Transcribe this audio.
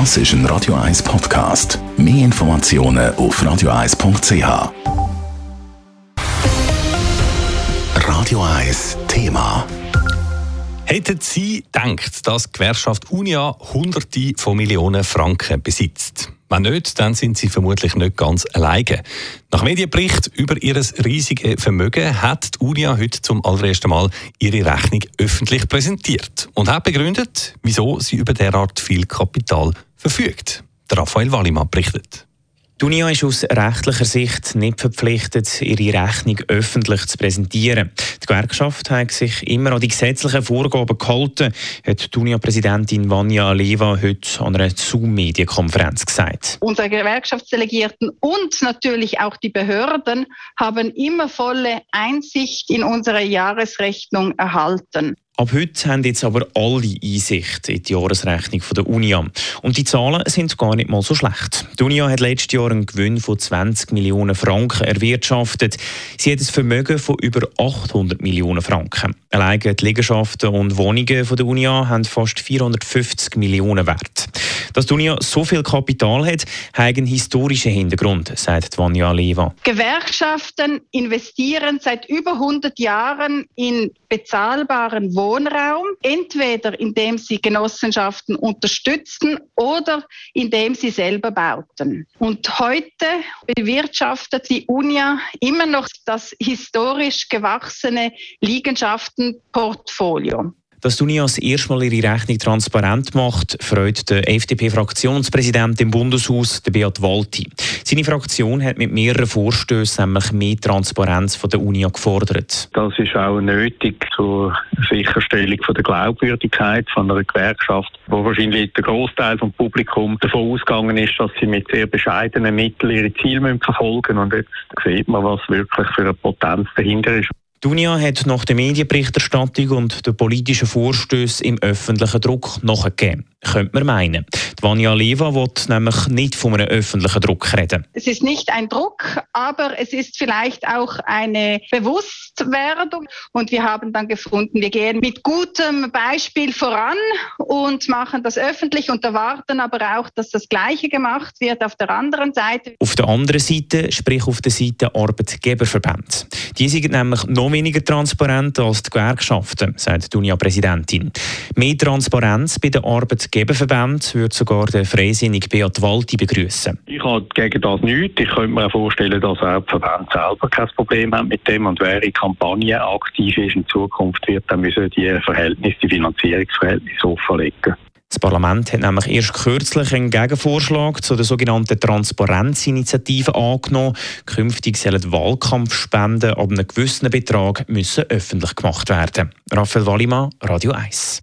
Das ist ein Radio 1 Podcast. Mehr Informationen auf radio1.ch. Radio 1 Thema. Hätten Sie gedacht, dass die Gewerkschaft Unia Hunderte von Millionen Franken besitzt? Wenn nicht, dann sind sie vermutlich nicht ganz alleine. Nach Medienbericht über ihr riesiges Vermögen hat die Unia heute zum allerersten Mal ihre Rechnung öffentlich präsentiert und hat begründet, wieso sie über derart viel Kapital verfügt. Raphael Wallimann berichtet. Die Unia ist aus rechtlicher Sicht nicht verpflichtet, ihre Rechnung öffentlich zu präsentieren. Die Gewerkschaft hat sich immer an die gesetzlichen Vorgaben gehalten, hat die Unia-Präsidentin Vanja Leva heute an einer Zoom-Medienkonferenz gesagt. Unsere Gewerkschaftsdelegierten und natürlich auch die Behörden haben immer volle Einsicht in unsere Jahresrechnung erhalten. Ab heute haben jetzt aber alle Einsicht in die Jahresrechnung der Unia. Und die Zahlen sind gar nicht mal so schlecht. Die Unia hat letztes Jahr einen Gewinn von 20 Millionen Franken erwirtschaftet. Sie hat ein Vermögen von über 800 Millionen Franken. Alleine die Liegenschaften und Wohnungen der Unia haben fast 450 Millionen Wert. Dass die Unia so viel Kapital hat, hat einen historischen Hintergrund, sagt Vanja Leva. Gewerkschaften investieren seit über 100 Jahren in bezahlbaren Wohnraum, entweder indem sie Genossenschaften unterstützten oder indem sie selber bauten. Und heute bewirtschaftet die UNIA immer noch das historisch gewachsene Liegenschaftenportfolio. Dass die Uni als Mal ihre Rechnung transparent macht, freut der FDP-Fraktionspräsident im Bundeshaus, der Beat Walti. Seine Fraktion hat mit mehreren Vorstößen nämlich mehr Transparenz von der Uni gefordert. Das ist auch nötig zur Sicherstellung von der Glaubwürdigkeit von einer Gewerkschaft, wo wahrscheinlich der Großteil vom Publikum davon ausgegangen ist, dass sie mit sehr bescheidenen Mitteln ihre Ziele verfolgen müssen. Und jetzt sieht man, was wirklich für eine Potenz dahinter ist. Die Unia hat nach der Medienberichterstattung und den politischen Vorstößen im öffentlichen Druck nachgegeben könnte man meinen. Vanja Leva will nämlich nicht von einem öffentlichen Druck reden. Es ist nicht ein Druck, aber es ist vielleicht auch eine Bewusstwerdung. Und wir haben dann gefunden, wir gehen mit gutem Beispiel voran und machen das öffentlich und erwarten aber auch, dass das Gleiche gemacht wird auf der anderen Seite. Auf der anderen Seite, sprich auf der Seite Arbeitgeberverband. Die sind nämlich noch weniger transparent als die Gewerkschaften, sagt die Unia-Präsidentin. Mehr Transparenz bei den Arbeitgebern Geberverband würde sogar der freisinnige Beat Walti begrüßen. Ich habe gegen das nichts. Ich könnte mir vorstellen, dass auch die Verband selber kein Problem hat mit dem. Und wer in Kampagne aktiv ist in Zukunft, wird dann müssen die Verhältnisse, die Finanzierungsverhältnisse offenlegen. Das Parlament hat nämlich erst kürzlich einen Gegenvorschlag zu der sogenannten Transparenzinitiative angenommen. Künftig sollen Wahlkampfspenden ab einem gewissen Betrag müssen öffentlich gemacht werden. Raphael Wallimann, Radio 1.